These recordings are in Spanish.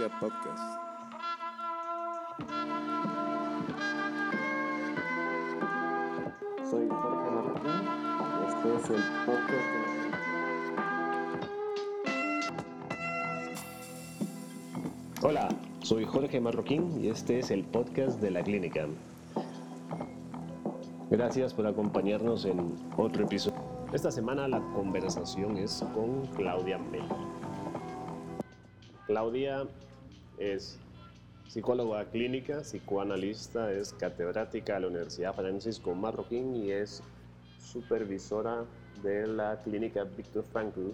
Clínica Podcast. Soy Jorge Martín. Este es el podcast de Hola, soy Jorge Marroquín y este es el podcast de la clínica. Gracias por acompañarnos en otro episodio. Esta semana la conversación es con Claudia Mel. Claudia es psicóloga clínica, psicoanalista, es catedrática de la Universidad Francisco Marroquín y es supervisora de la clínica Víctor Frankl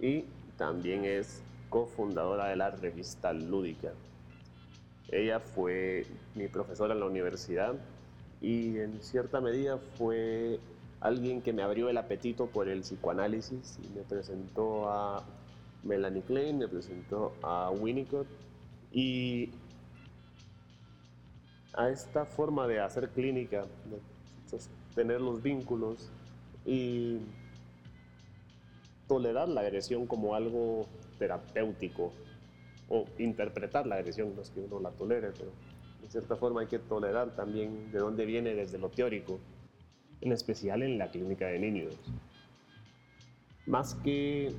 y también es cofundadora de la revista Lúdica. Ella fue mi profesora en la universidad y en cierta medida fue alguien que me abrió el apetito por el psicoanálisis y me presentó a Melanie Klein, me presentó a Winnicott y a esta forma de hacer clínica, de tener los vínculos y tolerar la agresión como algo terapéutico o interpretar la agresión, no es que uno la tolere, pero de cierta forma hay que tolerar también de dónde viene desde lo teórico, en especial en la clínica de niños. Más que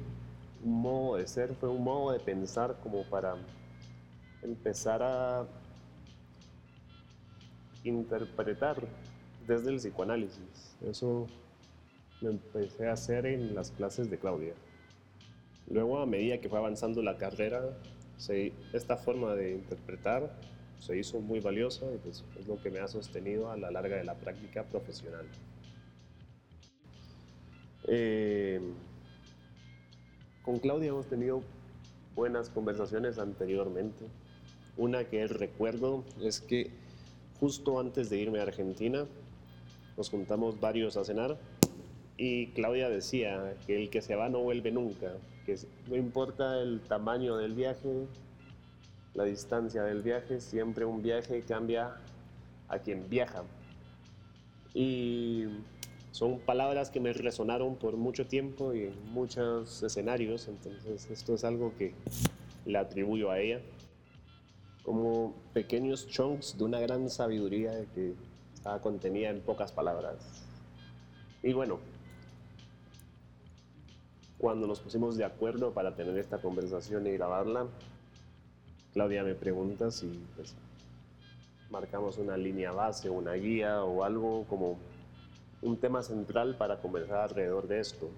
un modo de ser, fue un modo de pensar como para empezar a interpretar desde el psicoanálisis. Eso lo empecé a hacer en las clases de Claudia. Luego, a medida que fue avanzando la carrera, esta forma de interpretar se hizo muy valiosa y pues es lo que me ha sostenido a la larga de la práctica profesional. Eh, con Claudia hemos tenido buenas conversaciones anteriormente. Una que recuerdo es que justo antes de irme a Argentina nos juntamos varios a cenar y Claudia decía que el que se va no vuelve nunca, que no importa el tamaño del viaje, la distancia del viaje, siempre un viaje cambia a quien viaja. Y son palabras que me resonaron por mucho tiempo y en muchos escenarios, entonces esto es algo que le atribuyo a ella como pequeños chunks de una gran sabiduría que estaba contenida en pocas palabras. Y bueno, cuando nos pusimos de acuerdo para tener esta conversación y grabarla, Claudia me pregunta si pues, marcamos una línea base, una guía o algo como un tema central para conversar alrededor de esto.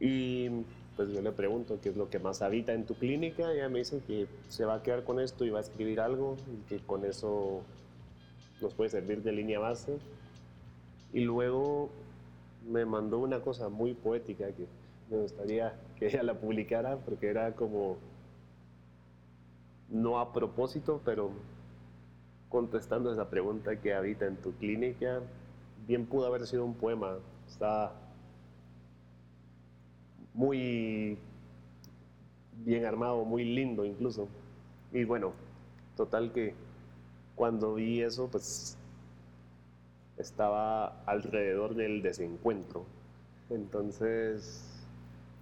Y pues yo le pregunto qué es lo que más habita en tu clínica ella me dice que se va a quedar con esto y va a escribir algo y que con eso nos puede servir de línea base. Y luego me mandó una cosa muy poética que me gustaría que ella la publicara porque era como no a propósito, pero contestando esa pregunta que habita en tu clínica, bien pudo haber sido un poema. Está muy bien armado, muy lindo incluso. Y bueno, total que cuando vi eso, pues estaba alrededor del desencuentro. Entonces,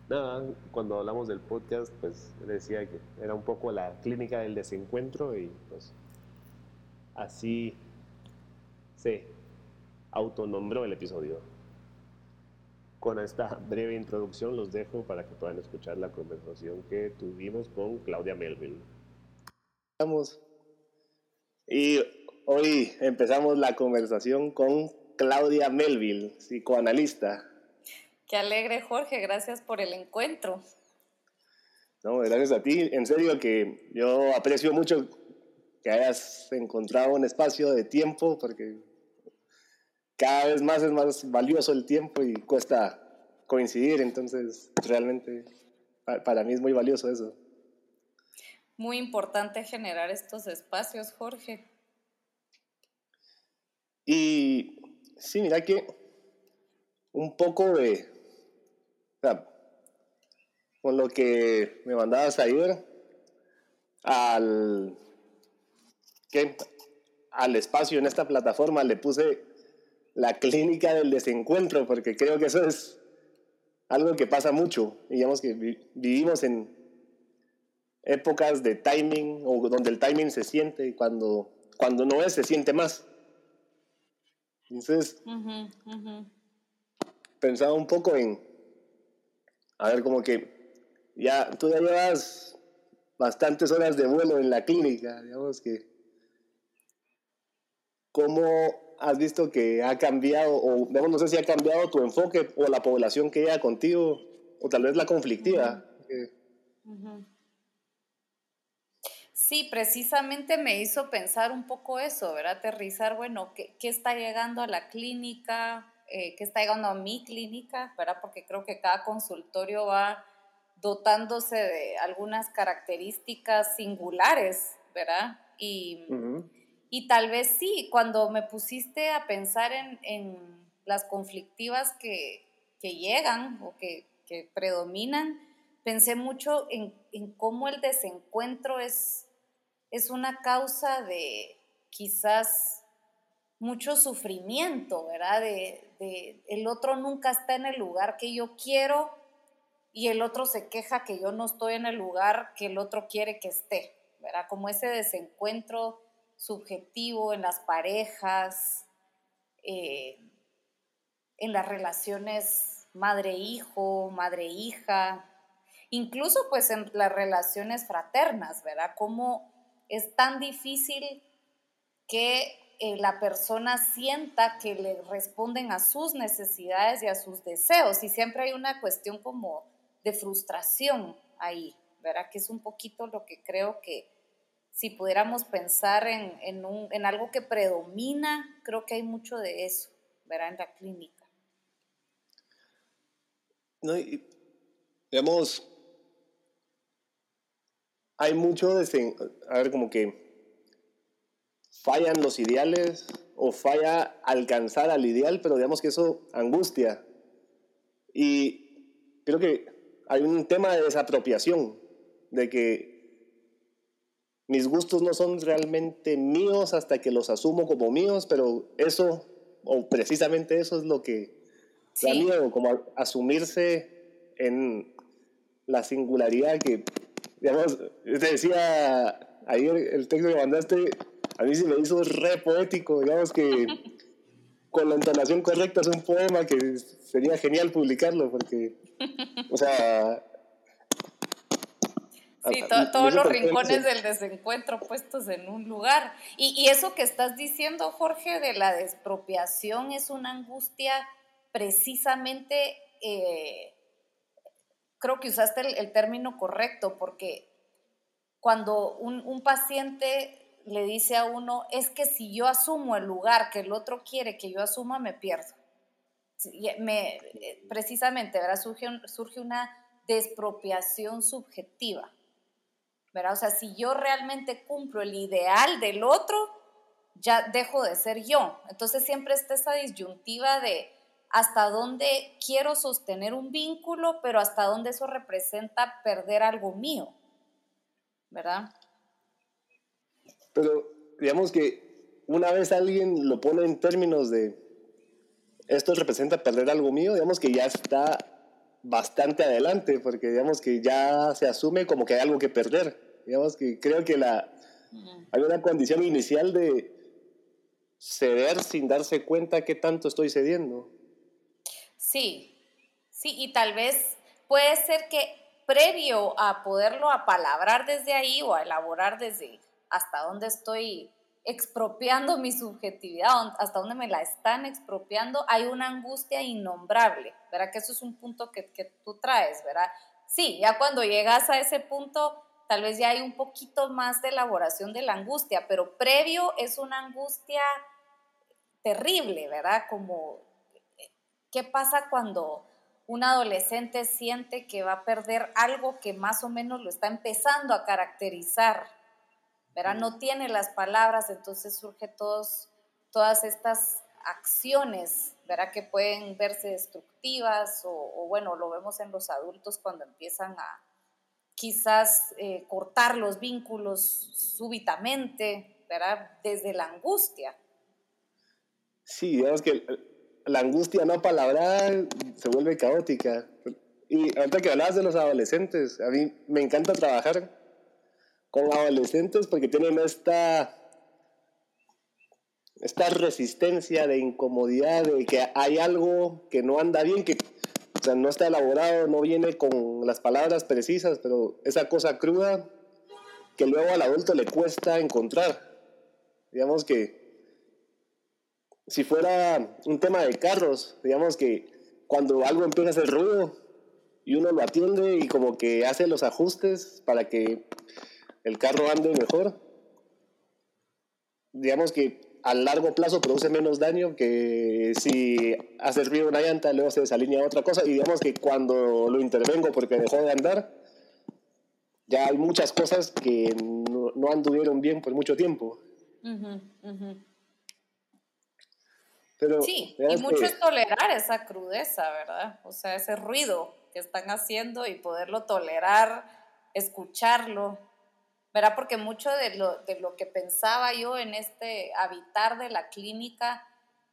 nada, cuando hablamos del podcast, pues decía que era un poco la clínica del desencuentro y pues así se autonombró el episodio con esta breve introducción los dejo para que puedan escuchar la conversación que tuvimos con Claudia Melville. Vamos. Y hoy empezamos la conversación con Claudia Melville, psicoanalista. Qué alegre, Jorge. Gracias por el encuentro. No, gracias a ti. En serio que yo aprecio mucho que hayas encontrado un espacio de tiempo porque cada vez más es más valioso el tiempo y cuesta coincidir, entonces realmente para mí es muy valioso eso. Muy importante generar estos espacios, Jorge. Y sí, mira que un poco de, o sea, con lo que me mandabas ayer al, ¿qué? al espacio en esta plataforma le puse la clínica del desencuentro, porque creo que eso es algo que pasa mucho. Digamos que vivimos en, épocas de timing o donde el timing se siente y cuando, cuando no es, se siente más. Entonces, pensaba un poco en, a ver, como que ya tú ya llevas bastantes horas de vuelo en la clínica, digamos que, ¿cómo has visto que ha cambiado, o no sé si ha cambiado tu enfoque o la población que llega contigo, o tal vez la conflictiva? Sí, precisamente me hizo pensar un poco eso, ¿verdad? Aterrizar, bueno, ¿qué, qué está llegando a la clínica? Eh, ¿Qué está llegando a mi clínica? ¿Verdad? Porque creo que cada consultorio va dotándose de algunas características singulares, ¿verdad? Y, y tal vez sí, cuando me pusiste a pensar en, en las conflictivas que, que, llegan o que, que predominan, pensé mucho en, en, cómo el desencuentro es es una causa de quizás mucho sufrimiento, ¿verdad? De, el otro nunca está en el lugar que yo quiero y el otro se queja que yo no estoy en el lugar que el otro quiere que esté, ¿verdad? Como ese desencuentro subjetivo en las parejas, eh, en las relaciones madre-hijo, madre-hija, incluso pues en las relaciones fraternas, ¿verdad? Como es tan difícil que eh, la persona sienta que le responden a sus necesidades y a sus deseos. Y siempre hay una cuestión como de frustración ahí, ¿verdad? Que es un poquito lo que creo que si pudiéramos pensar en, en algo que predomina, creo que hay mucho de eso, ¿verdad? En la clínica. No, digamos, hay mucho de, a ver, como que fallan los ideales o falla alcanzar al ideal, pero digamos que eso angustia. Y creo que hay un tema de desapropiación, de que mis gustos no son realmente míos hasta que los asumo como míos, pero eso, o precisamente eso es lo que da miedo, como asumirse en la singularidad que digamos, te decía ayer el texto que mandaste, a mí sí me hizo re poético, digamos que con la entonación correcta es un poema que sería genial publicarlo, porque, o sea... Sí, todos los rincones del desencuentro puestos en un lugar. Y, y, eso que estás diciendo, Jorge, de la despropiación es una angustia precisamente eh, creo que usaste el, término correcto, porque cuando un, paciente le dice a uno, es que si yo asumo el lugar que el otro quiere que yo asuma, me pierdo. Me, eh, precisamente, ¿verdad? Surge, surge una despropiación subjetiva, ¿verdad? O sea, si yo realmente cumplo el ideal del otro, ya dejo de ser yo. Entonces siempre está esa disyuntiva de, hasta dónde quiero sostener un vínculo, pero hasta dónde eso representa perder algo mío, ¿verdad? Pero digamos que una vez alguien lo pone en términos de esto representa perder algo mío, digamos que ya está bastante adelante, porque digamos que ya se asume como que hay algo que perder. Digamos que creo que la, hay una condición inicial de ceder sin darse cuenta qué tanto estoy cediendo. Sí, sí, y tal vez puede ser que previo a poderlo apalabrar desde ahí o a elaborar desde hasta dónde estoy expropiando mi subjetividad, hasta dónde me la están expropiando, hay una angustia innombrable, ¿verdad? Que eso es un punto que, que tú traes, ¿verdad? Sí, ya cuando llegas a ese punto, tal vez ya hay un poquito más de elaboración de la angustia, pero previo es una angustia terrible, ¿verdad? Como ¿Qué pasa cuando un adolescente siente que va a perder algo que más o menos lo está empezando a caracterizar? ¿Verdad? No tiene las palabras, entonces surge todos, todas estas acciones, ¿verdad? Que pueden verse destructivas o, bueno, lo vemos en los adultos cuando empiezan a quizás eh, cortar los vínculos súbitamente, ¿verdad? Desde la angustia. Sí, digamos que la angustia no palabrada se vuelve caótica. Y ahorita que hablabas de los adolescentes, a mí me encanta trabajar con adolescentes porque tienen esta esta resistencia de incomodidad, de que hay algo que no anda bien, que o sea, no está elaborado, no viene con las palabras precisas, pero esa cosa cruda que luego al adulto le cuesta encontrar. Digamos que si fuera un tema de carros, digamos que cuando algo empieza a hacer ruido y uno lo atiende y como que hace los ajustes para que el carro ande mejor, digamos que a largo plazo produce menos daño que si ha servido una llanta, luego se desalinea otra cosa. Y digamos que cuando lo intervengo porque dejó de andar, ya hay muchas cosas que no, anduvieron bien por mucho tiempo. Pero, sí, y mucho es tolerar esa crudeza, ¿verdad? O sea, ese ruido que están haciendo y poderlo tolerar, escucharlo, ¿verdad? Porque mucho de lo, de lo que pensaba yo en este habitar de la clínica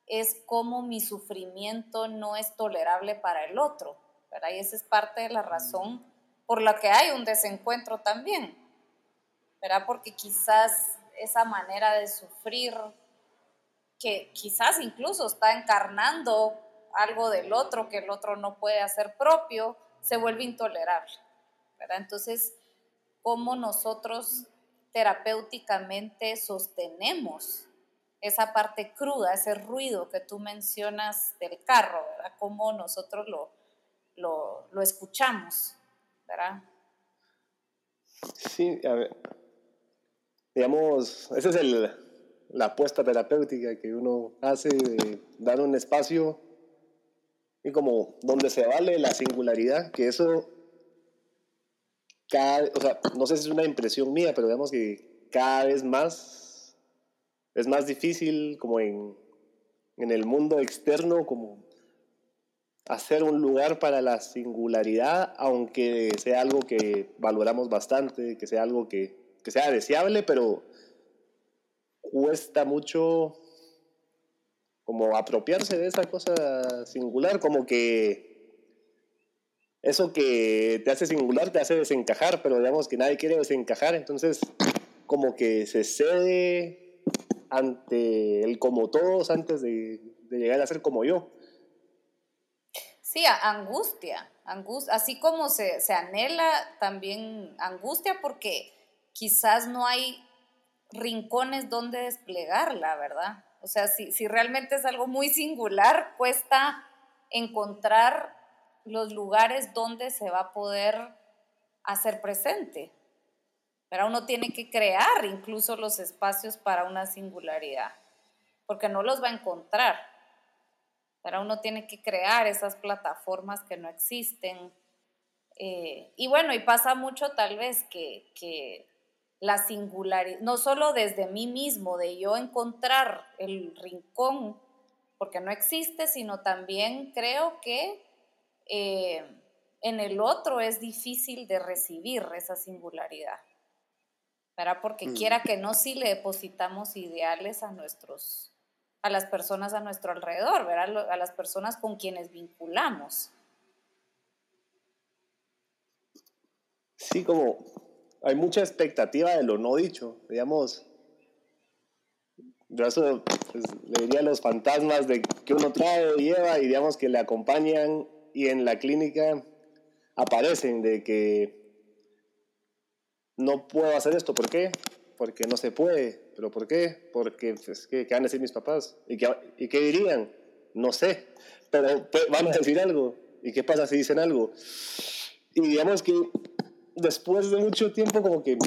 es cómo mi sufrimiento no es tolerable para el otro, ¿verdad? Y esa es parte de la razón por la que hay un desencuentro también, ¿verdad? Porque quizás esa manera de sufrir, que quizás incluso está encarnando algo del otro que el otro no puede hacer propio, se vuelve intolerable, ¿verdad? Entonces, cómo nosotros terapéuticamente sostenemos esa parte cruda, ese ruido que tú mencionas del carro, ¿verdad? Cómo nosotros lo, lo, escuchamos, ¿verdad? Sí, a ver, digamos, esa es el, la apuesta terapéutica que uno hace de dar un espacio y como donde se vale la singularidad, que eso cada, o sea, no sé si es una impresión mía, pero digamos que cada vez más es más difícil como en, en el mundo externo, como hacer un lugar para la singularidad, aunque sea algo que valoramos bastante, que sea algo que, que sea deseable, pero cuesta mucho como apropiarse de esa cosa singular, como que eso que te hace singular te hace desencajar, pero digamos que nadie quiere desencajar, entonces como que se cede ante el como todos antes de, llegar a ser como yo. Sí, angustia, así como se, se anhela también angustia porque quizás no hay rincones donde desplegarla, ¿verdad? O sea, si, si realmente es algo muy singular, cuesta encontrar los lugares donde se va a poder hacer presente. Pero uno tiene que crear incluso los espacios para una singularidad, porque no los va a encontrar. Pero uno tiene que crear esas plataformas que no existen. Eh, y bueno, y pasa mucho tal vez que, que la singularidad, no solo desde mí mismo, de yo encontrar el rincón, porque no existe, sino también creo que eh, en el otro es difícil de recibir esa singularidad. ¿verdad? Porque mm. quiera que no, si le depositamos ideales a nuestros, a las personas a nuestro alrededor, ¿verdad? a las personas con quienes vinculamos. Sí, como hay mucha expectativa de lo no dicho, digamos. Yo eso pues, le diría a los fantasmas de que uno trae, lleva y digamos que le acompañan y en la clínica aparecen de que no puedo hacer esto. ¿Por qué? Porque no se puede. ¿Pero por qué? Porque, pues, ¿qué, van a decir mis papás? ¿Y qué, ¿Y qué dirían? No sé. Pero pues, van a decir algo. ¿Y qué pasa si dicen algo? Y digamos que después de mucho tiempo como que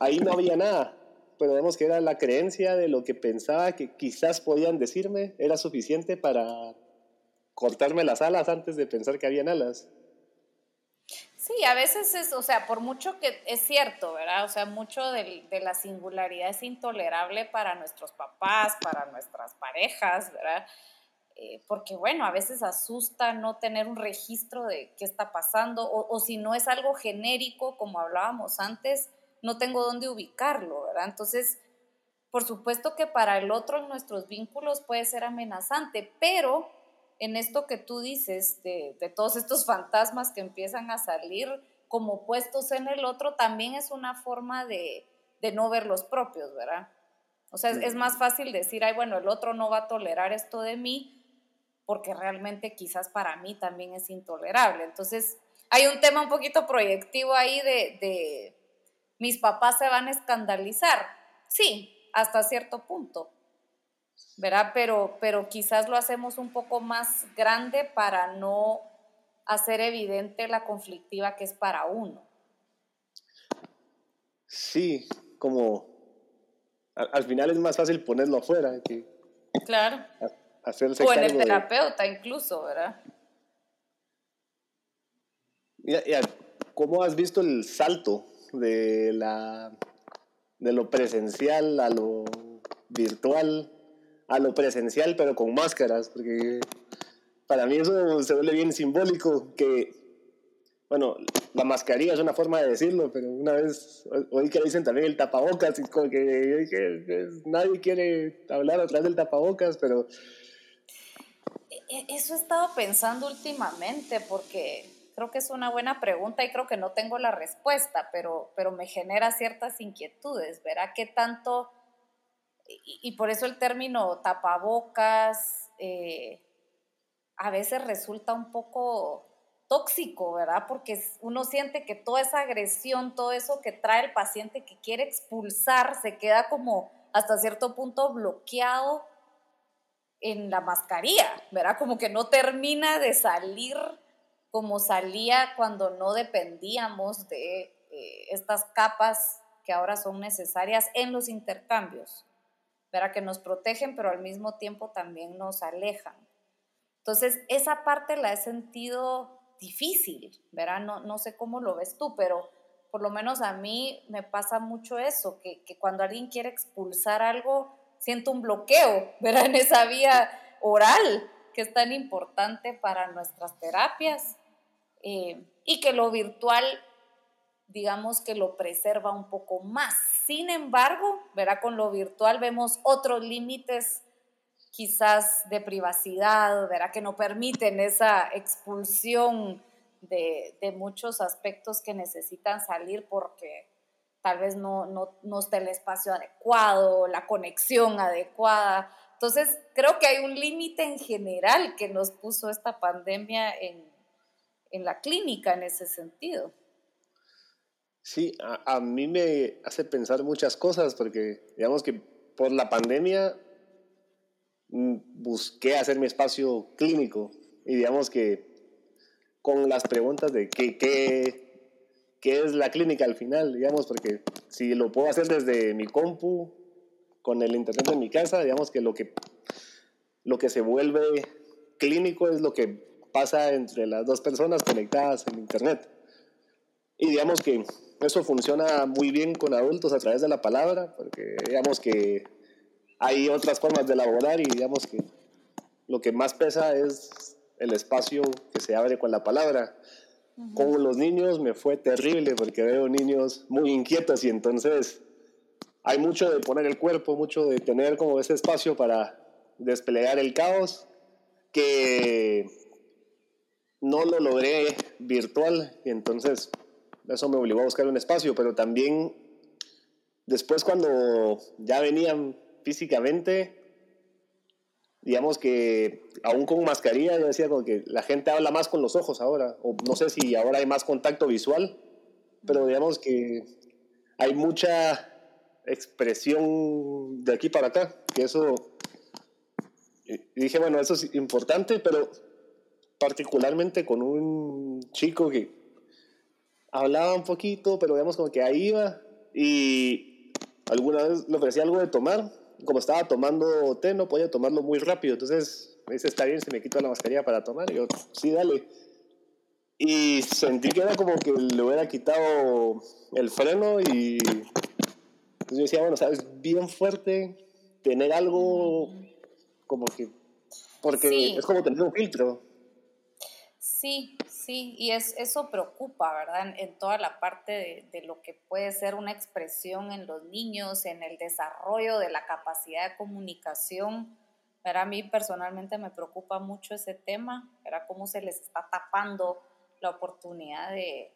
ahí no había nada. Pero digamos que era la creencia de lo que pensaba que quizás podían decirme, era suficiente para cortarme las alas antes de pensar que habían alas. Sí, a veces es, o sea, por mucho que es cierto, ¿verdad? O sea, mucho de, la singularidad es intolerable para nuestros papás, para nuestras parejas, ¿verdad? Eh, porque bueno, a veces asusta no tener un registro de qué está pasando, o, o, si no es algo genérico, como hablábamos antes, no tengo dónde ubicarlo, ¿verdad? Entonces, por supuesto que para el otro en nuestros vínculos puede ser amenazante, pero en esto que tú dices, de, todos estos fantasmas que empiezan a salir como puestos en el otro, también es una forma de, de no ver los propios, ¿verdad? O sea, es, más fácil decir, ay, bueno, el otro no va a tolerar esto de mí, porque realmente quizás para mí también es intolerable. Entonces, hay un tema un poquito proyectivo ahí de, de mis papás se van a escandalizar. Sí, hasta cierto punto, ¿verdad? Pero, pero quizás lo hacemos un poco más grande para no hacer evidente la conflictiva que es para uno. Sí, como al, final es más fácil ponerlo afuera que claro. hacerse o en el terapeuta incluso, ¿verdad? ¿Cómo has visto el salto de, la, de lo presencial a lo virtual, a lo presencial pero con máscaras? Porque para mí eso se vuelve bien simbólico, que, bueno, la mascarilla es una forma de decirlo, pero una vez oí que dicen también el tapabocas, y como que, nadie quiere hablar a través del tapabocas, pero... E, e, eso he estado pensando últimamente, porque creo que es una buena pregunta y creo que no tengo la respuesta, pero, pero me genera ciertas inquietudes, ¿verá qué tanto... Y, por eso el término tapabocas... Eh, a veces resulta un poco tóxico, ¿verdad? Porque uno siente que toda esa agresión, todo eso que trae el paciente que quiere expulsar, se queda como hasta cierto punto bloqueado en la mascarilla, ¿verdad? Como que no termina de salir como salía cuando no dependíamos de eh, estas capas que ahora son necesarias en los intercambios, ¿verdad? Que nos protegen, pero al mismo tiempo también nos alejan. Entonces, esa parte la he sentido difícil, ¿verdad? No, no sé cómo lo ves tú, pero por lo menos a mí me pasa mucho eso, que, que cuando alguien quiere expulsar algo, siento un bloqueo, ¿verdad? En esa vía oral, que es tan importante para nuestras terapias, eh, y que lo virtual, digamos que lo preserva un poco más. Sin embargo, ¿verdad? Con lo virtual vemos otros límites quizás de privacidad, ¿verdad? Que no permiten esa expulsión de, muchos aspectos que necesitan salir porque tal vez no, no, está el espacio adecuado, la conexión adecuada. Entonces, creo que hay un límite en general que nos puso esta pandemia en, la clínica en ese sentido. Sí, a, a, mí me hace pensar muchas cosas porque digamos que por la pandemia Mm, busqué hacer mi espacio clínico y digamos que con las preguntas de qué, qué, qué es la clínica al final, digamos, porque si lo puedo hacer desde mi compu, con el internet en mi casa, digamos que lo que, lo que se vuelve clínico es lo que pasa entre las dos personas conectadas en internet. Y digamos que eso funciona muy bien con adultos a través de la palabra, porque digamos que hay otras formas de elaborar y digamos que lo que más pesa es el espacio que se abre con la palabra. Con los niños me fue terrible porque veo niños muy inquietos y entonces hay mucho de poner el cuerpo, mucho de tener como ese espacio para desplegar el caos que no lo logré virtual y entonces eso me obligó a buscar un espacio, pero también después cuando ya venían físicamente, digamos que aún con mascarilla, yo decía como que la gente habla más con los ojos ahora, o no sé si ahora hay más contacto visual, pero digamos que hay mucha expresión de aquí para acá, que eso, dije, bueno, eso es importante, pero particularmente con un chico que hablaba un poquito, pero digamos como que ahí iba, y alguna vez le ofrecía algo de tomar, como estaba tomando té, no podía tomarlo muy rápido. Entonces me dice, está bien, se me quitó la mascarilla para tomar. Y yo, sí, dale. Y sentí que era como que le hubiera quitado el freno y entonces yo decía, bueno, sabes, bien fuerte tener algo como que, porque es como tener un filtro. Sí, Sí, y es, eso preocupa, ¿verdad? En, toda la parte de, lo que puede ser una expresión en los niños, en el desarrollo de la capacidad de comunicación. ¿verdad? A mí personalmente me preocupa mucho ese tema, ¿verdad? Cómo se les está tapando la oportunidad de,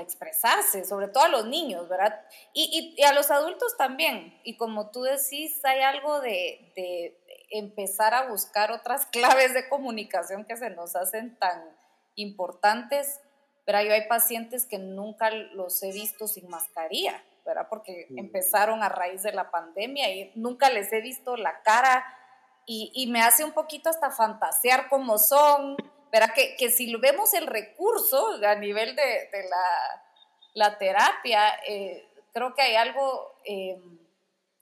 expresarse, sobre todo a los niños, ¿verdad? Y, a los adultos también. Y como tú decís, hay algo de, empezar a buscar otras claves de comunicación que se nos hacen tan importantes, pero yo hay pacientes que nunca los he visto sin mascarilla, ¿verdad? Porque empezaron a raíz de la pandemia y nunca les he visto la cara y, y me hace un poquito hasta fantasear cómo son, ¿verdad? Que, que si vemos el recurso a nivel de, de la, la, terapia, eh, creo que hay algo eh,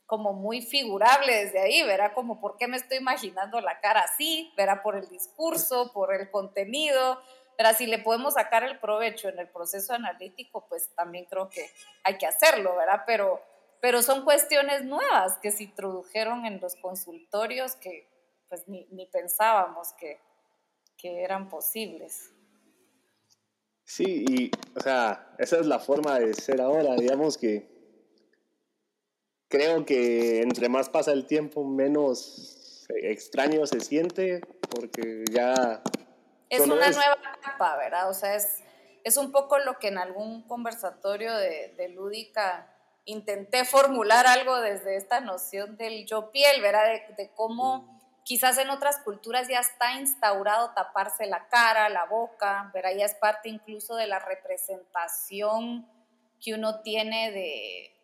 como muy figurable desde ahí, ¿verdad? Como por qué me estoy imaginando la cara así, ¿verdad? Por el discurso, por el contenido, pero si le podemos sacar el provecho en el proceso analítico, pues también creo que hay que hacerlo, ¿verdad? Pero, pero son cuestiones nuevas que se introdujeron en los consultorios que pues ni, ni pensábamos que, que eran posibles. Sí, y o sea, esa es la forma de ser ahora, digamos que creo que entre más pasa el tiempo, menos extraño se siente, porque ya... Es una nueva etapa, ¿verdad? O sea, es, es un poco lo que en algún conversatorio de, de lúdica intenté formular algo desde esta noción del yo piel, ¿verdad? De, de cómo Quizás en otras culturas ya está instaurado taparse la cara, la boca, pero ya es parte incluso de la representación que uno tiene de,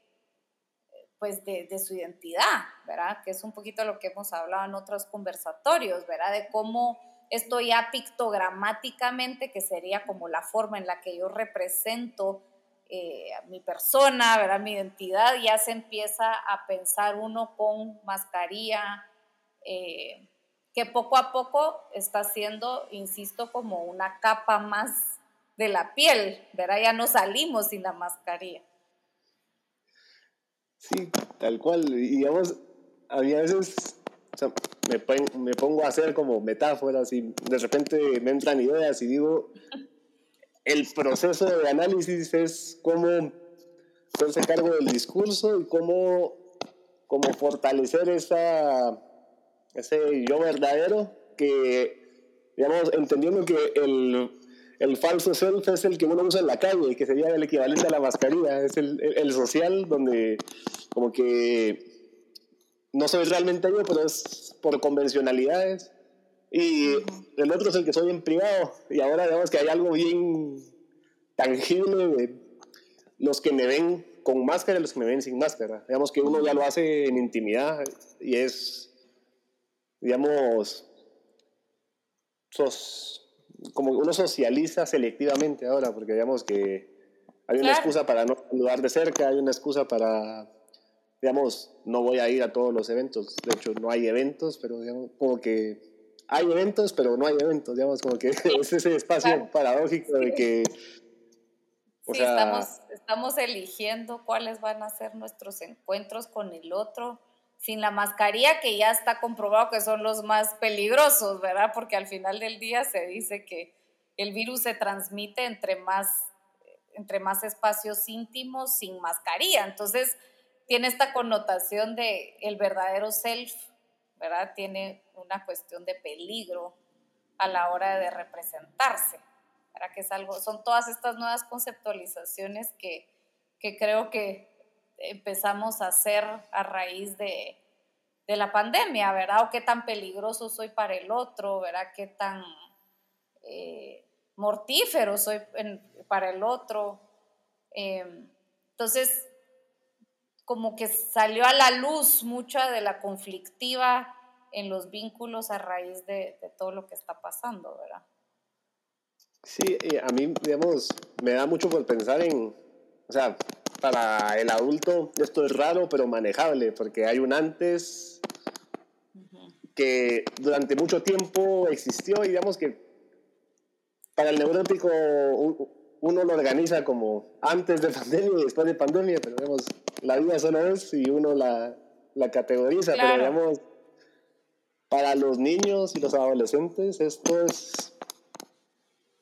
pues de, de, su identidad, ¿verdad? Que es un poquito lo que hemos hablado en otros conversatorios, ¿verdad? De cómo esto ya pictogramáticamente, que sería como la forma en la que yo represento eh, mi persona, ¿verdad? Mi identidad, ya se empieza a pensar uno con mascarilla, eh, que poco a poco está siendo, insisto, como una capa más de la piel, ¿verdad? Ya no salimos sin la mascarilla. Sí, tal cual. Y digamos, a mí a veces me, me, pongo a hacer como metáforas y de repente me entran ideas y digo, el proceso de análisis es cómo hacerse cargo del discurso y cómo, cómo fortalecer esa ese yo verdadero que, digamos, entendiendo que el, el, falso self es el que uno usa en la calle, que sería el equivalente a la mascarilla, es el, el, social, donde como que no soy realmente yo, pero es por convencionalidades. Y el otro es el que soy en privado. Y ahora digamos que hay algo bien tangible de los que me ven con máscara y los que me ven sin máscara. Digamos que uno ya lo hace en intimidad y es digamos, sos, como uno socializa selectivamente ahora, porque digamos que hay una excusa para no saludar de cerca, hay una excusa para, digamos, no voy a ir a todos los eventos, de hecho no hay eventos, pero digamos, como que hay eventos, pero no hay eventos, digamos, como que es ese espacio paradójico de que... O sea, estamos, estamos eligiendo cuáles van a ser nuestros encuentros con el otro sin la mascarilla, que ya está comprobado que son los más peligrosos, ¿verdad? Porque al final del día se dice que el virus se transmite entre más, entre más espacios íntimos sin mascarilla. Entonces, tiene esta connotación de el verdadero self, ¿verdad? Tiene una cuestión de peligro a la hora de representarse, ¿verdad? Que es algo, son todas estas nuevas conceptualizaciones que, que creo que empezamos a hacer a raíz de, de, la pandemia, ¿verdad? O qué tan peligroso soy para el otro, ¿verdad? Qué tan eh, mortífero soy para el otro. Em, entonces, como que salió a la luz mucha de la conflictiva en los vínculos a raíz de, de todo lo que está pasando, ¿verdad? Sí, a mí, digamos, me da mucho por pensar en, o sea, para el adulto esto es raro pero manejable porque hay un antes que durante mucho tiempo existió y digamos que para el neurótico uno lo organiza como antes de pandemia y después de pandemia, pero digamos, la vida solo es y uno la, la categoriza, pero digamos, para los niños y los adolescentes esto es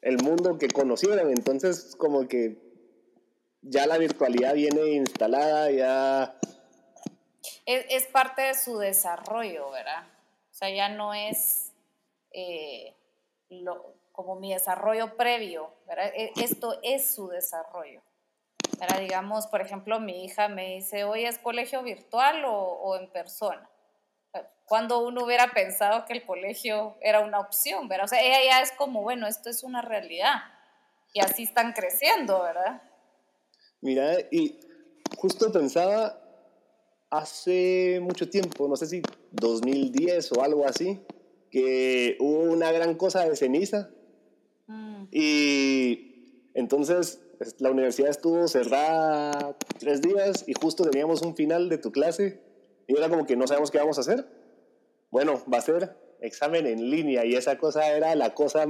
el mundo que conocieron, entonces como que ya la virtualidad viene instalada, ya... Es, parte de su desarrollo, ¿verdad? O sea, ya no es eh, lo, como mi desarrollo previo, ¿verdad? E, esto es su desarrollo. ¿verdad? Digamos, por ejemplo, mi hija me dice, oye, ¿es colegio virtual o, en persona? Cuando uno hubiera pensado que el colegio era una opción, ¿verdad? O sea, ella ya es como, bueno, esto es una realidad. Y así están creciendo, ¿verdad? Mira, y justo pensaba hace mucho tiempo, no sé si 2010 o algo así, que hubo una gran cosa de ceniza. Y entonces la universidad estuvo cerrada tres días y justo teníamos un final de tu clase y era como que no sabemos qué vamos a hacer. Bueno, va a ser examen en línea y esa cosa era la cosa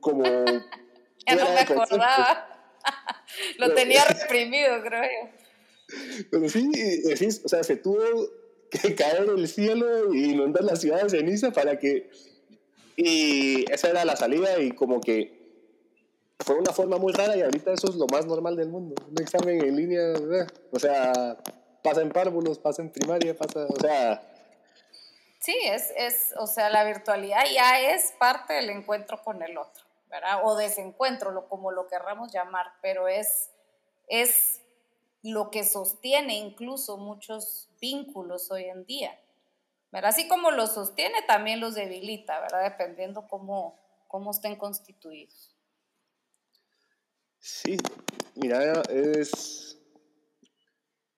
como... ya no me acordaba. Lo tenía reprimido, creo yo. Pero sí, o sea, se tuvo que caer el cielo y inundar la ciudad de ceniza para que... Y esa era la salida y como que fue una forma muy rara y ahorita eso es lo más normal del mundo. Un examen en línea, o sea, pasa en párvulos, pasa en primaria, pasa, o sea... Sí, es, es, o sea, la virtualidad ya es parte del encuentro con el otro, ¿verdad? O desencuentro, como lo querramos llamar, pero es, es lo que sostiene incluso muchos vínculos hoy en día. ¿verdad? Así como los sostiene, también los debilita, ¿verdad? Dependiendo cómo, cómo estén constituidos. Sí, mira, es...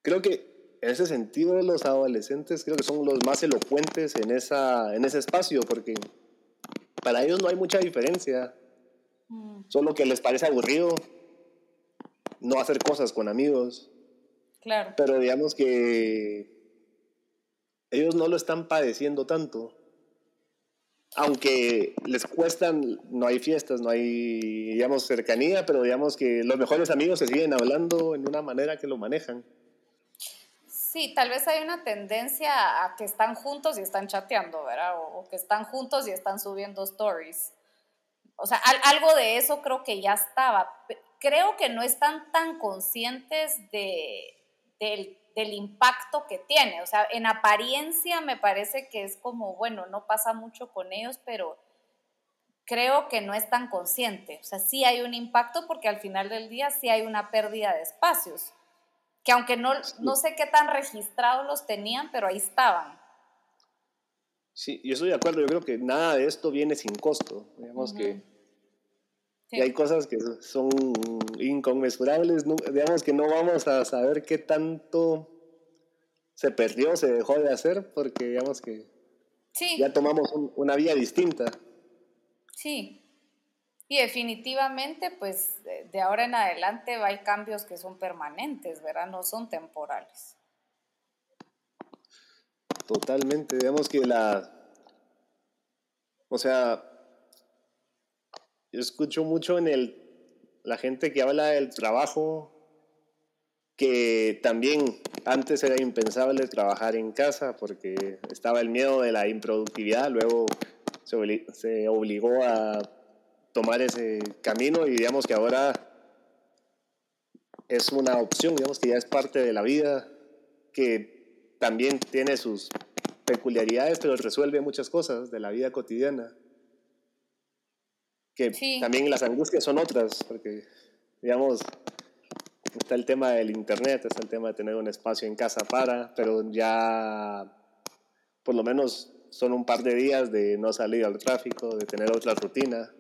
Creo que en ese sentido los adolescentes creo que son los más elocuentes en, esa, en ese espacio, porque para ellos no hay mucha diferencia. Mm. Solo que les parece aburrido no hacer cosas con amigos. Claro. Pero digamos que ellos no lo están padeciendo tanto. Aunque les cuestan, no hay fiestas, no hay, digamos, cercanía, pero digamos que los mejores amigos se siguen hablando en una manera que lo manejan. Sí, tal vez hay una tendencia a que están juntos y están chateando, ¿verdad? O, que están juntos y están subiendo stories. O sea, algo de eso creo que ya estaba. Creo que no están tan conscientes de, del del impacto que tiene. O sea, en apariencia me parece que es como, bueno, no pasa mucho con ellos, pero creo que no es tan consciente. O sea, sí hay un impacto porque al final del día sí hay una pérdida de espacios, que aunque no, no sé qué tan registrados los tenían, pero ahí estaban. Sí, yo estoy de acuerdo, yo creo que nada de esto viene sin costo. Digamos que y hay cosas que son inconmensurables, digamos que no vamos a saber qué tanto se perdió, se dejó de hacer, porque digamos que ya tomamos una vía distinta. Sí, y definitivamente, pues de ahora en adelante hay cambios que son permanentes, ¿verdad? No son temporales. Totalmente, digamos que la... O sea, yo escucho mucho en el, la gente que habla del trabajo, que también antes era impensable trabajar en casa porque estaba el miedo de la improductividad, luego se, se obligó a tomar ese camino y digamos que ahora es una opción, digamos que ya es parte de la vida, que también tiene sus peculiaridades, pero resuelve muchas cosas de la vida cotidiana que también las angustias son otras, porque, digamos, está el tema del internet, está el tema de tener un espacio en casa para, pero ya por lo menos son un par de días de no salir al tráfico, de tener otra rutina.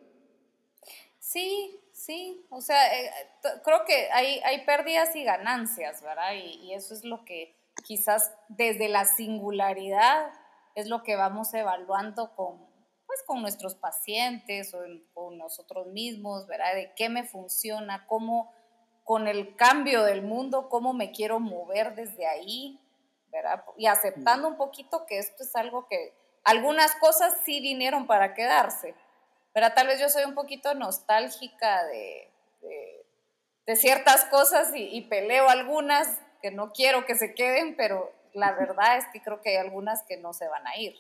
Sí, sí, o sea, eh, creo que hay, hay pérdidas y ganancias, ¿verdad? Y, y eso es lo que quizás desde la singularidad es lo que vamos evaluando con, pues, con nuestros pacientes o con nosotros mismos, ¿verdad? De qué me funciona, cómo con el cambio del mundo, cómo me quiero mover desde ahí, ¿verdad? Y aceptando un poquito que esto es algo que algunas cosas sí vinieron para quedarse, pero tal vez yo soy un poquito nostálgica de, de, ciertas cosas y, y peleo algunas que no quiero que se queden, pero la verdad es que creo que hay algunas que no se van a ir,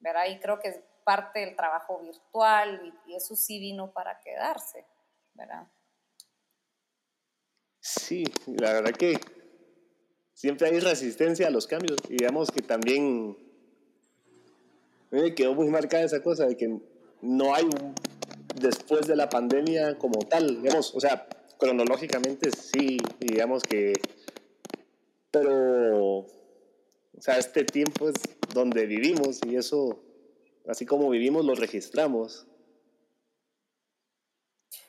¿verdad? Y creo que parte del trabajo virtual y, eso sí vino para quedarse, ¿verdad? Sí, la verdad que siempre hay resistencia a los cambios y digamos que también me quedó muy marcada esa cosa de que no hay después de la pandemia como tal, digamos, o sea, cronológicamente sí, digamos que, pero, o sea, este tiempo es donde vivimos y eso, así como vivimos, lo registramos.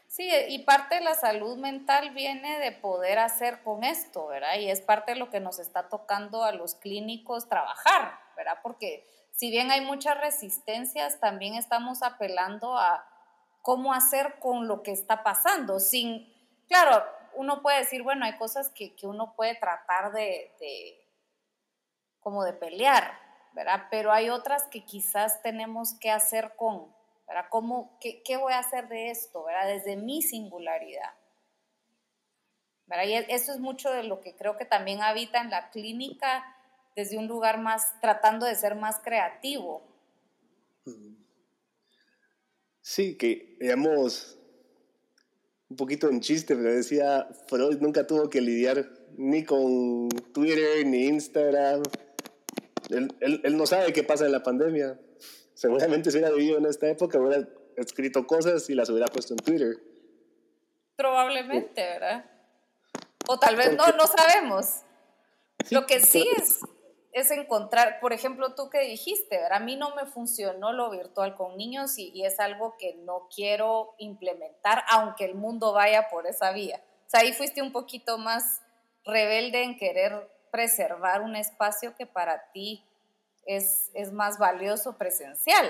Sí, y parte de la salud mental viene de poder hacer con esto, ¿verdad? Y es parte de lo que nos está tocando a los clínicos trabajar, ¿verdad? Porque si bien hay muchas resistencias, también estamos apelando a cómo hacer con lo que está pasando, sin, claro, uno puede decir, bueno, hay cosas que, uno puede tratar de, de, como de pelear, ¿verdad? Pero hay otras que quizás tenemos que hacer con, ¿verdad? ¿Cómo, qué, qué, voy a hacer de esto, ¿verdad? Desde mi singularidad. ¿verdad? Y eso es mucho de lo que creo que también habita en la clínica desde un lugar más, tratando de ser más creativo. Sí, que digamos, un poquito en chiste, pero decía, Freud nunca tuvo que lidiar ni con Twitter ni Instagram. Él, él, él no sabe qué pasa en la pandemia seguramente si hubiera vivido en esta época hubiera escrito cosas y las hubiera puesto en Twitter. Probablemente, ¿verdad? O tal vez no, no sabemos. Lo que sí es, es encontrar, por ejemplo, tú que dijiste, ¿verdad? A mí no me funcionó lo virtual con niños y, y, es algo que no quiero implementar, aunque el mundo vaya por esa vía. O sea, ahí fuiste un poquito más rebelde en querer preservar un espacio que para ti es, es más valioso presencial.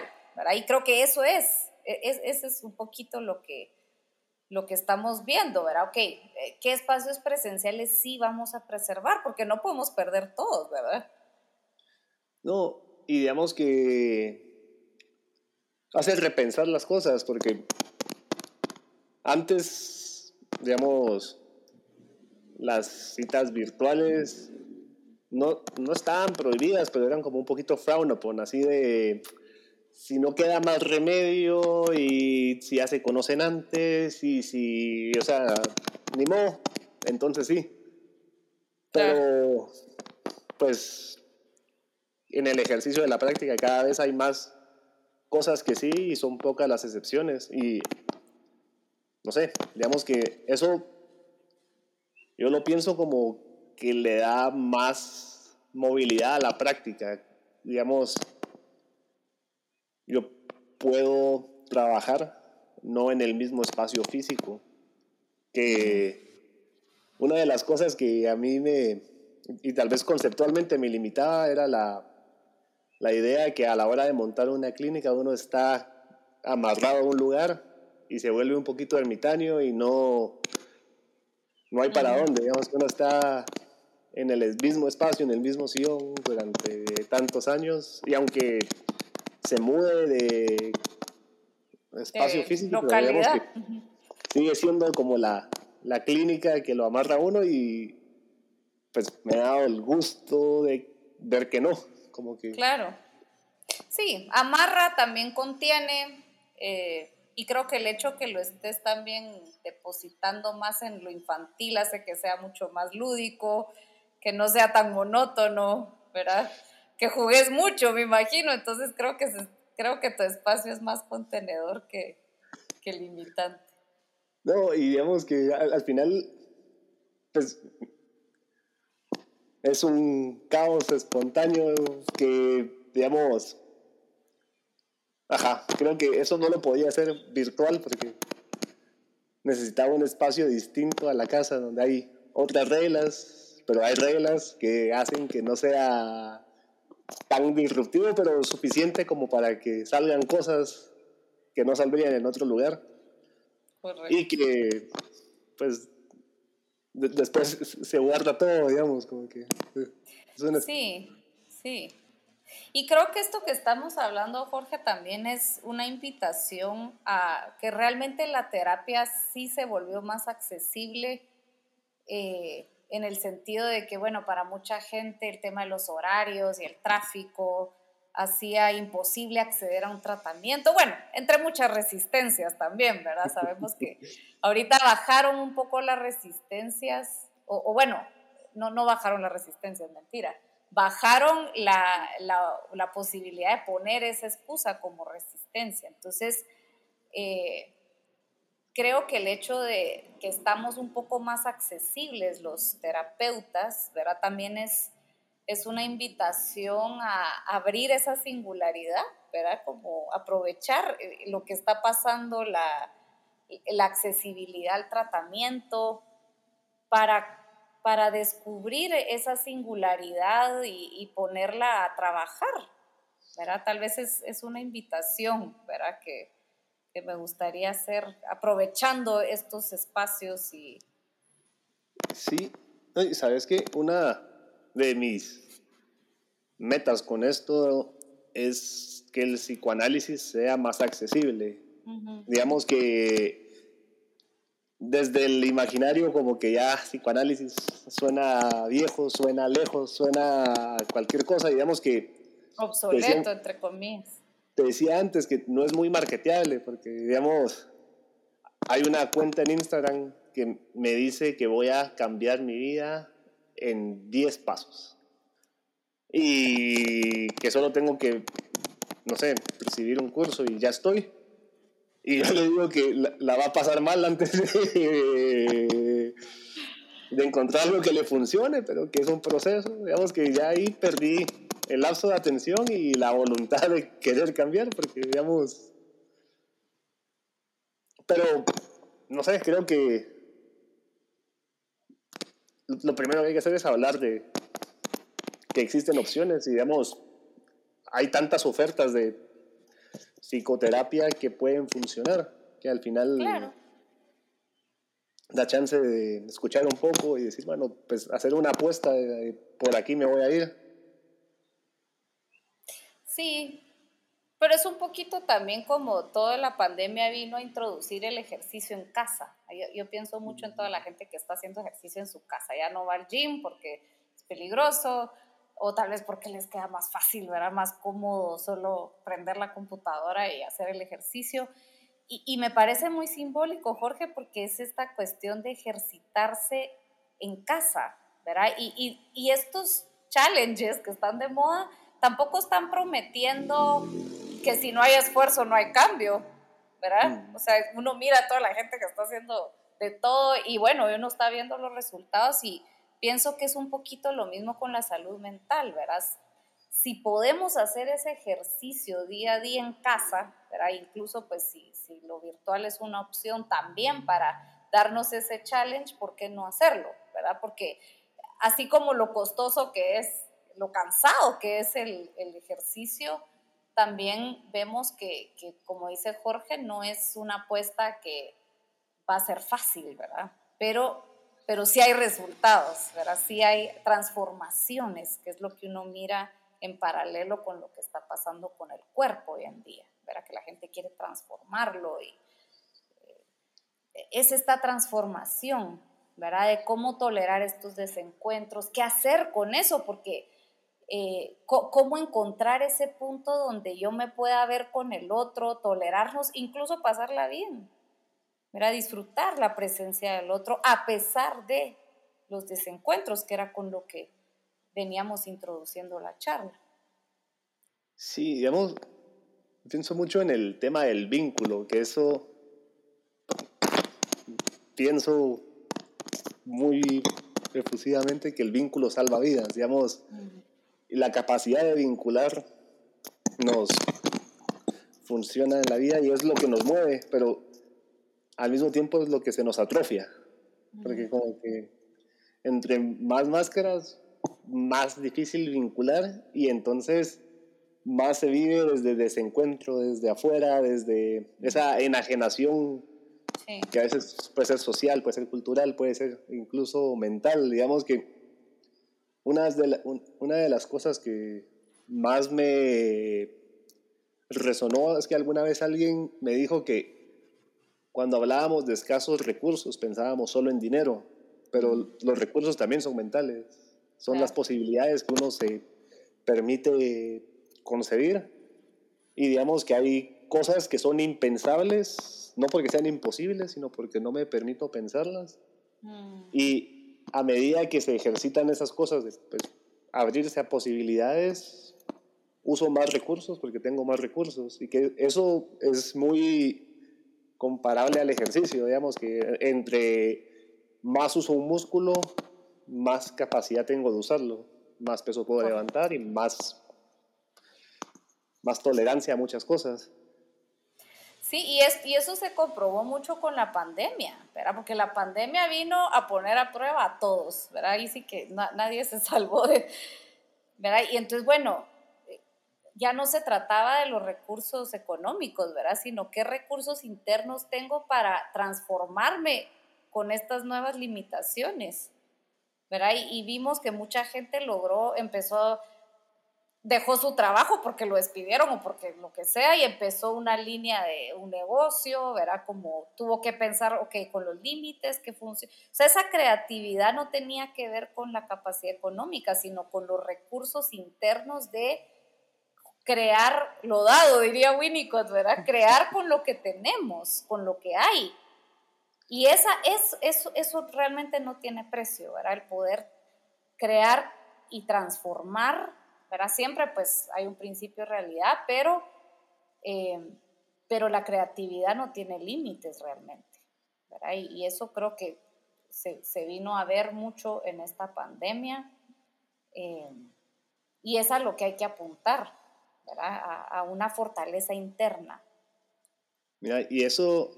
Y creo que eso es, e, es, ese es un poquito lo que, lo que estamos viendo, ¿verdad? Ok, eh, ¿qué espacios presenciales sí vamos a preservar? Porque no podemos perder todos, ¿verdad? No, y digamos que hace repensar las cosas, porque antes, digamos, las citas virtuales no, no estaban prohibidas, pero eran como un poquito frown upon, así de si no queda más remedio y si ya se conocen antes y si, o sea, ni modo, entonces sí. Pero, pues, en el ejercicio de la práctica cada vez hay más cosas que sí y son pocas las excepciones. Y, no sé, digamos que eso yo lo pienso como que le da más movilidad a la práctica. Digamos, yo puedo trabajar no en el mismo espacio físico, que una de las cosas que a mí me, y tal vez conceptualmente me limitaba, era la, la idea de que a la hora de montar una clínica uno está amarrado a un lugar y se vuelve un poquito ermitaño y no, no hay para dónde, digamos que uno está en el mismo espacio, en el mismo sillón durante tantos años. Y aunque se mude de espacio físico, sigue siendo como la, la clínica que lo amarra uno y pues me ha dado el gusto de ver que no, como que... Claro. Sí, amarra también contiene, eh, y creo que el hecho que lo estés también depositando más en lo infantil hace que sea mucho más lúdico, que no sea tan monótono, ¿verdad? Que jugues mucho, me imagino, entonces creo que, creo que tu espacio es más contenedor que, que limitante. No, y digamos que al, final, pues, es un caos espontáneo que, digamos, ajá, creo que eso no lo podía hacer virtual porque necesitaba un espacio distinto a la casa donde hay otras reglas, pero hay reglas que hacen que no sea tan disruptivo, pero suficiente como para que salgan cosas que no saldrían en otro lugar. Y que, pues, después se guarda todo, digamos, como que... Eh, sí, sí. Y creo que esto que estamos hablando, Jorge, también es una invitación a que realmente la terapia sí se volvió más accesible. Eh, en el sentido de que, bueno, para mucha gente el tema de los horarios y el tráfico hacía imposible acceder a un tratamiento. Bueno, entre muchas resistencias también, ¿verdad? Sabemos que ahorita bajaron un poco las resistencias, o, bueno, no, no bajaron las resistencias, mentira. Bajaron la, la, posibilidad de poner esa excusa como resistencia. Entonces, eh, creo que el hecho de que estamos un poco más accesibles los terapeutas, ¿verdad? También es, es una invitación a abrir esa singularidad, ¿verdad? Como aprovechar eh, lo que está pasando, la, la accesibilidad al tratamiento, para, para descubrir esa singularidad y, ponerla a trabajar, ¿verdad? Tal vez es, es una invitación, ¿verdad? Que, que me gustaría hacer aprovechando estos espacios y... Sí, sabes que una de mis metas con esto es que el psicoanálisis sea más accesible. Digamos que desde el imaginario como que ya psicoanálisis suena viejo, suena lejos, suena cualquier cosa, digamos que... Obsoleto, entre comillas te decía antes que no es muy marketeable, porque digamos, hay una cuenta en Instagram que me dice que voy a cambiar mi vida en 10 pasos. Y que solo tengo que, no sé, recibir un curso y ya estoy. Y yo le digo que la, va a pasar mal antes de, de encontrar algo que le funcione, pero que es un proceso. Digamos que ya ahí perdí el lapso de atención y la voluntad de querer cambiar, porque digamos... Pero, no sé, creo que lo primero que hay que hacer es hablar de que existen opciones y digamos, hay tantas ofertas de psicoterapia que pueden funcionar, que al final da chance de escuchar un poco y decir, bueno, pues hacer una apuesta, por aquí me voy a ir. Sí, pero es un poquito también como toda la pandemia vino a introducir el ejercicio en casa. Yo, pienso mucho en toda la gente que está haciendo ejercicio en su casa. Ya no va al gym porque es peligroso o tal vez porque les queda más fácil, ¿verdad? Más cómodo solo prender la computadora y hacer el ejercicio. Y, me parece muy simbólico, Jorge, porque es esta cuestión de ejercitarse en casa, ¿verdad? Y, y estos challenges que están de moda tampoco están prometiendo que si no hay esfuerzo no hay cambio, ¿verdad? Mm. O sea, uno mira a toda la gente que está haciendo de todo y bueno, uno está viendo los resultados y pienso que es un poquito lo mismo con la salud mental, ¿verdad? Si podemos hacer ese ejercicio día a día en casa, ¿verdad? Incluso pues si, si lo virtual es una opción también para darnos ese challenge, ¿por qué no hacerlo? ¿Verdad? Porque así como lo costoso que es lo cansado que es el, ejercicio, también vemos que, como dice Jorge, no es una apuesta que va a ser fácil, ¿verdad? Pero, pero sí hay resultados, ¿verdad? Sí hay transformaciones, que es lo que uno mira en paralelo con lo que está pasando con el cuerpo hoy en día, ¿verdad? Que la gente quiere transformarlo y eh, es esta transformación, ¿verdad? De cómo tolerar estos desencuentros, qué hacer con eso, porque eh, cómo encontrar ese punto donde yo me pueda ver con el otro, tolerarnos, incluso pasarla bien, era disfrutar la presencia del otro a pesar de los desencuentros, que era con lo que veníamos introduciendo la charla. Sí, digamos, pienso mucho en el tema del vínculo, que eso pienso muy efusivamente que el vínculo salva vidas, digamos la capacidad de vincular nos funciona en la vida y es lo que nos mueve, pero al mismo tiempo es lo que se nos atrofia. Porque como que entre más máscaras, más difícil vincular y entonces más se vive desde desencuentro, desde afuera, desde esa enajenación que a veces puede ser social, puede ser cultural, puede ser incluso mental. Digamos que una de, una de las cosas que más me resonó es que alguna vez alguien me dijo que cuando hablábamos de escasos recursos pensábamos solo en dinero, pero los recursos también son mentales, son las posibilidades que uno se permite concebir y digamos que hay cosas que son impensables, no porque sean imposibles, sino porque no me permito pensarlas. Mm. Y a medida que se ejercitan esas cosas, pues, abrirse a posibilidades, uso más recursos porque tengo más recursos. Y que eso es muy comparable al ejercicio, digamos que entre más uso un músculo, más capacidad tengo de usarlo, más peso puedo levantar y más, más tolerancia a muchas cosas. Sí, y, es, y eso se comprobó mucho con la pandemia, ¿verdad? Porque la pandemia vino a poner a prueba a todos, ¿verdad? Y sí que nadie se salvó de, ¿verdad? Y entonces, bueno, ya no se trataba de los recursos económicos, ¿verdad? Sino qué recursos internos tengo para transformarme con estas nuevas limitaciones, ¿verdad? Y, vimos que mucha gente logró, empezó, dejó su trabajo porque lo despidieron o porque lo que sea y empezó una línea de un negocio, ¿verdad? Como tuvo que pensar, ok, con los límites que funciona. O sea, esa creatividad no tenía que ver con la capacidad económica, sino con los recursos internos de crear lo dado, diría Winnicott, ¿verdad? Crear con lo que tenemos, con lo que hay. Y esa, es, eso, eso realmente no tiene precio, ¿verdad? El poder crear y transformar, ¿verdad? Siempre pues hay un principio de realidad, pero, eh, pero la creatividad no tiene límites realmente, ¿verdad? Y, eso creo que se, vino a ver mucho en esta pandemia eh, y es a lo que hay que apuntar, a, una fortaleza interna. Mira, y eso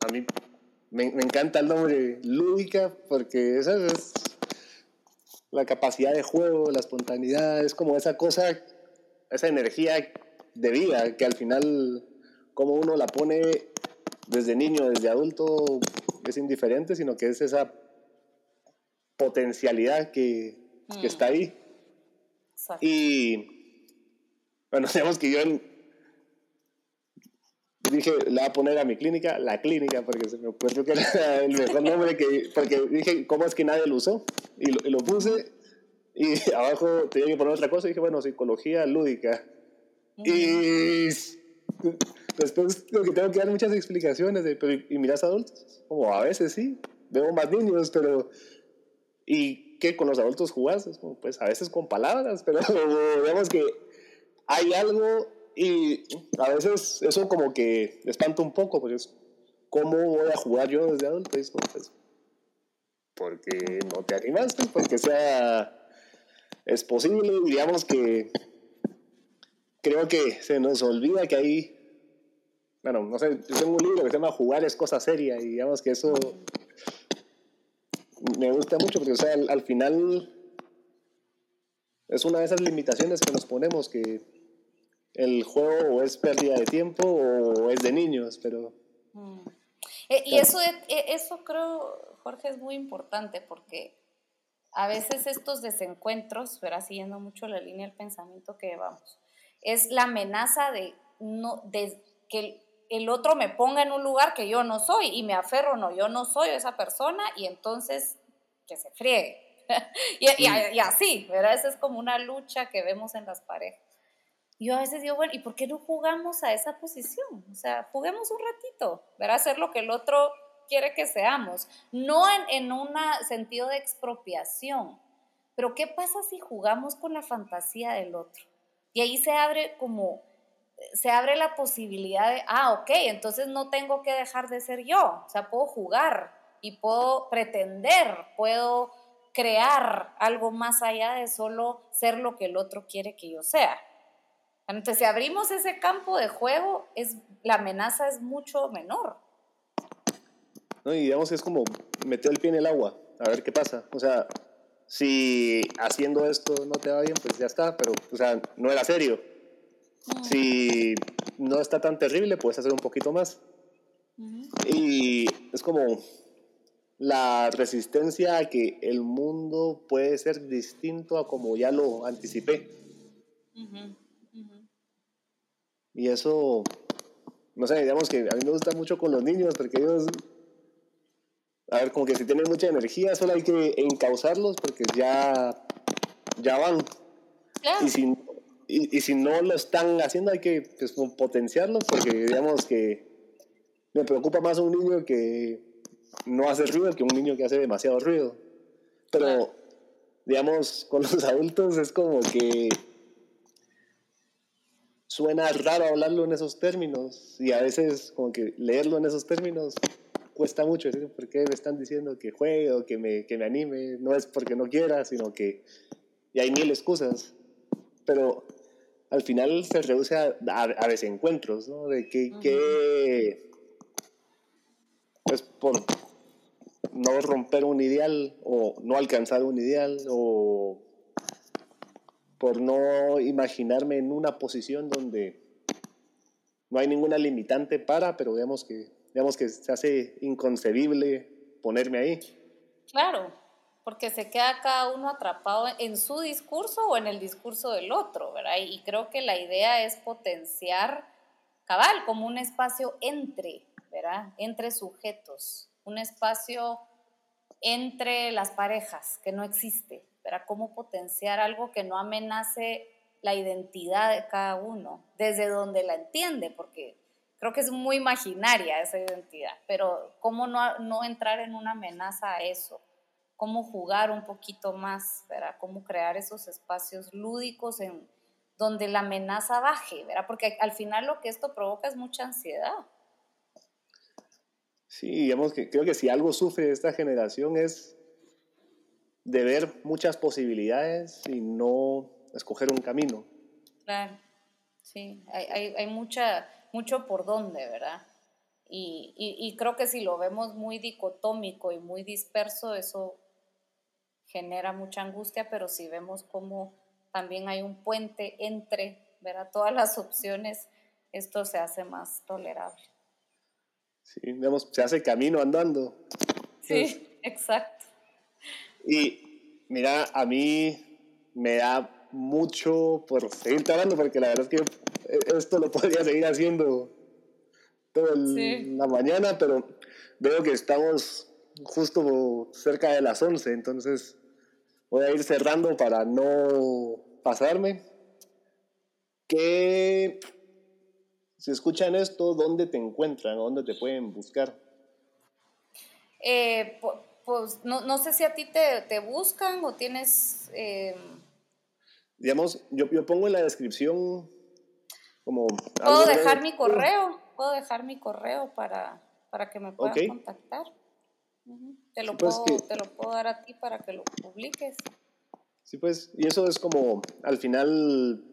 a mí me, encanta el nombre lúdica porque esa es la capacidad de juego, la espontaneidad, es como esa cosa, esa energía de vida que al final, como uno la pone desde niño, desde adulto, es indiferente, sino que es esa potencialidad que, que mm. está ahí. Y bueno, sabemos que yo dije, le voy a poner a mi clínica la clínica, porque se me ocurrió que era el mejor nombre, que, porque dije, ¿cómo es que nadie lo usó? Y lo, puse, y abajo tenía que poner otra cosa, y dije, bueno, psicología lúdica. Y después lo que tengo que dar muchas explicaciones, de, pero ¿y miras adultos? Como a veces sí, veo más niños, pero... ¿Y qué con los adultos jugás? Pues a veces con palabras, pero digamos que hay algo y a veces eso como que espanta un poco, pues ¿cómo voy a jugar yo desde adulto? pues, porque no te animaste, porque sea, es posible, digamos que creo que se nos olvida que hay, bueno, no sé, yo tengo un libro que se llama Jugar es cosa seria y digamos que eso me gusta mucho porque, o sea, al final es una de esas limitaciones que nos ponemos que el juego o es pérdida de tiempo o es de niños, pero... Mm. Eh, y eso, eh, eso creo, Jorge, es muy importante porque a veces estos desencuentros, verá, siguiendo mucho la línea del pensamiento que llevamos, es la amenaza de, no, de que el otro me ponga en un lugar que yo no soy y me aferro, no, yo no soy esa persona y entonces que se friegue. y, y, y, así, ¿verdad? Esa es como una lucha que vemos en las parejas yo a veces digo, bueno, ¿y por qué no jugamos a esa posición? O sea, juguemos un ratito, ver hacer lo que el otro quiere que seamos, no en, en un sentido de expropiación, pero ¿qué pasa si jugamos con la fantasía del otro? Y ahí se abre como, se abre la posibilidad de, ah, ok, entonces no tengo que dejar de ser yo, o sea, puedo jugar y puedo pretender, puedo crear algo más allá de solo ser lo que el otro quiere que yo sea. Entonces, si abrimos ese campo de juego, es, la amenaza es mucho menor. No, y digamos que es como meter el pie en el agua, a ver qué pasa. O sea, si haciendo esto no te va bien, pues ya está, pero, o sea, no era serio. Mm. Si no está tan terrible, puedes hacer un poquito más. Y es como la resistencia a que el mundo puede ser distinto a como ya lo anticipé. Y eso, no sé, digamos que a mí me gusta mucho con los niños porque ellos, a ver, como que si tienen mucha energía, solo hay que encauzarlos porque ya, ya van. Y, si, y, si no lo están haciendo, hay que pues, potenciarlos porque digamos que me preocupa más un niño que no hace ruido que un niño que hace demasiado ruido. Pero, digamos, con los adultos es como que suena raro hablarlo en esos términos y a veces como que leerlo en esos términos cuesta mucho. Decir, ¿Por qué me están diciendo que juegue o que me, que me anime? No es porque no quiera, sino que... Y hay mil excusas. Pero al final se reduce a, a, desencuentros, ¿no? De que, que, pues por no romper un ideal o no alcanzar un ideal o por no imaginarme en una posición donde no hay ninguna limitante para, pero digamos que, digamos que se hace inconcebible ponerme ahí. Claro, porque se queda cada uno atrapado en su discurso o en el discurso del otro, ¿verdad? Y creo que la idea es potenciar cabal como un espacio entre, ¿verdad? Entre sujetos, un espacio entre las parejas que no existe, ¿verdad? Cómo potenciar algo que no amenace la identidad de cada uno, desde donde la entiende, porque creo que es muy imaginaria esa identidad, pero cómo no, no entrar en una amenaza a eso cómo jugar un poquito más, ¿verdad? Cómo crear esos espacios lúdicos en donde la amenaza baje, ¿verdad? Porque al final lo que esto provoca es mucha ansiedad. Sí, digamos que creo que si algo sufre esta generación es de ver muchas posibilidades y no escoger un camino. Claro, sí, hay, hay, hay mucha, mucho por dónde, ¿verdad? Y, y, y, creo que si lo vemos muy dicotómico y muy disperso, eso genera mucha angustia, pero si vemos cómo también hay un puente entre ¿verdad? todas las opciones, esto se hace más tolerable. Sí, digamos, se hace camino andando. Sí, exacto. Y mira, a mí me da mucho por seguir hablando, porque la verdad es que esto lo podría seguir haciendo toda la mañana, pero veo que estamos justo cerca de las 11, entonces voy a ir cerrando para no pasarme. Que si escuchan esto, ¿dónde te encuentran? ¿Dónde te pueden buscar? Eh, pues no, no, sé si a ti te, te buscan o tienes... Eh... Digamos, yo, yo, pongo en la descripción como... Puedo dejar mi correo, puedo dejar mi correo para, para que me puedan contactar. Te lo, pues puedo, te lo puedo dar a ti para que lo publiques. Sí, pues, y eso es como, al final,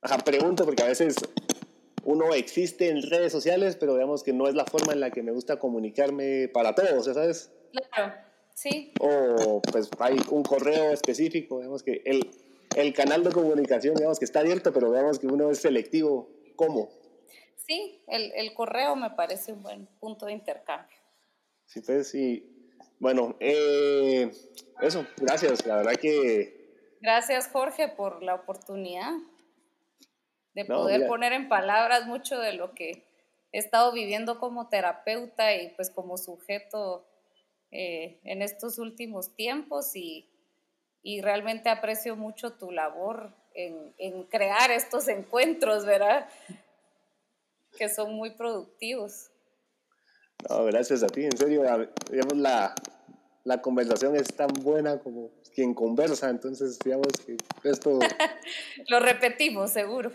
ajá, pregunto porque a veces uno existe en redes sociales, pero digamos que no es la forma en la que me gusta comunicarme para todos, ¿sabes? Claro, sí. O pues hay un correo específico, digamos que el, el canal de comunicación, digamos que está abierto, pero digamos que uno es selectivo. ¿Cómo? Sí, el, el correo me parece un buen punto de intercambio. Sí, pues, sí. Bueno, eh, eso, gracias. La verdad que... Gracias, Jorge, por la oportunidad de poder poner en palabras mucho de lo que he estado viviendo como terapeuta y pues como sujeto eh, en estos últimos tiempos y, y, realmente aprecio mucho tu labor en, en crear estos encuentros, ¿verdad? Que son muy productivos. No, gracias a ti, en serio, digamos, la, la conversación es tan buena como quien conversa, entonces digamos que esto... Lo repetimos, seguro.